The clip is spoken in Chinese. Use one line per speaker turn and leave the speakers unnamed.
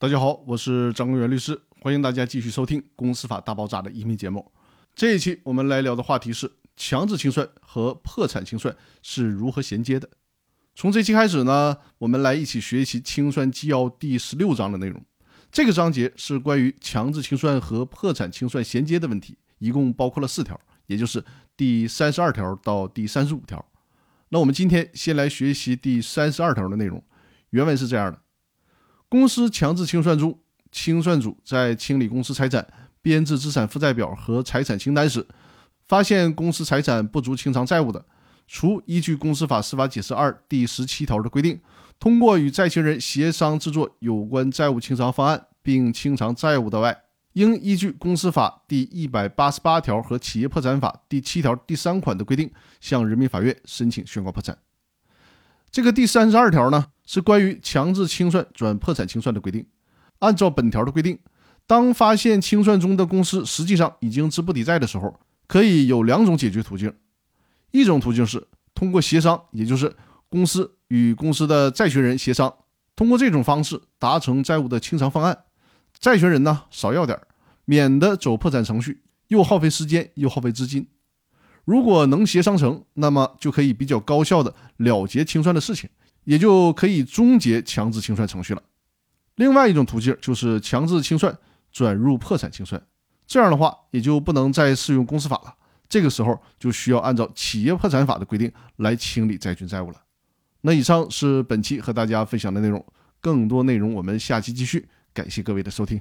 大家好，我是张公元律师，欢迎大家继续收听《公司法大爆炸》的音频节目。这一期我们来聊的话题是强制清算和破产清算是如何衔接的。从这期开始呢，我们来一起学习《清算纪要》第十六章的内容。这个章节是关于强制清算和破产清算衔接的问题，一共包括了四条，也就是第三十二条到第三十五条。那我们今天先来学习第三十二条的内容。原文是这样的。公司强制清算中，清算组在清理公司财产、编制资产负债表和财产清单时，发现公司财产不足清偿债务的，除依据《公司法司法解释二》第十七条的规定，通过与债权人协商制作有关债务清偿方案并清偿债务的外，应依据《公司法》第一百八十八条和《企业破产法》第七条第三款的规定，向人民法院申请宣告破产。这个第三十二条呢？是关于强制清算转破产清算的规定。按照本条的规定，当发现清算中的公司实际上已经资不抵债的时候，可以有两种解决途径。一种途径是通过协商，也就是公司与公司的债权人协商，通过这种方式达成债务的清偿方案。债权人呢少要点，免得走破产程序，又耗费时间又耗费资金。如果能协商成，那么就可以比较高效的了结清算的事情。也就可以终结强制清算程序了。另外一种途径就是强制清算转入破产清算，这样的话也就不能再适用公司法了。这个时候就需要按照企业破产法的规定来清理债权债务了。那以上是本期和大家分享的内容，更多内容我们下期继续。感谢各位的收听。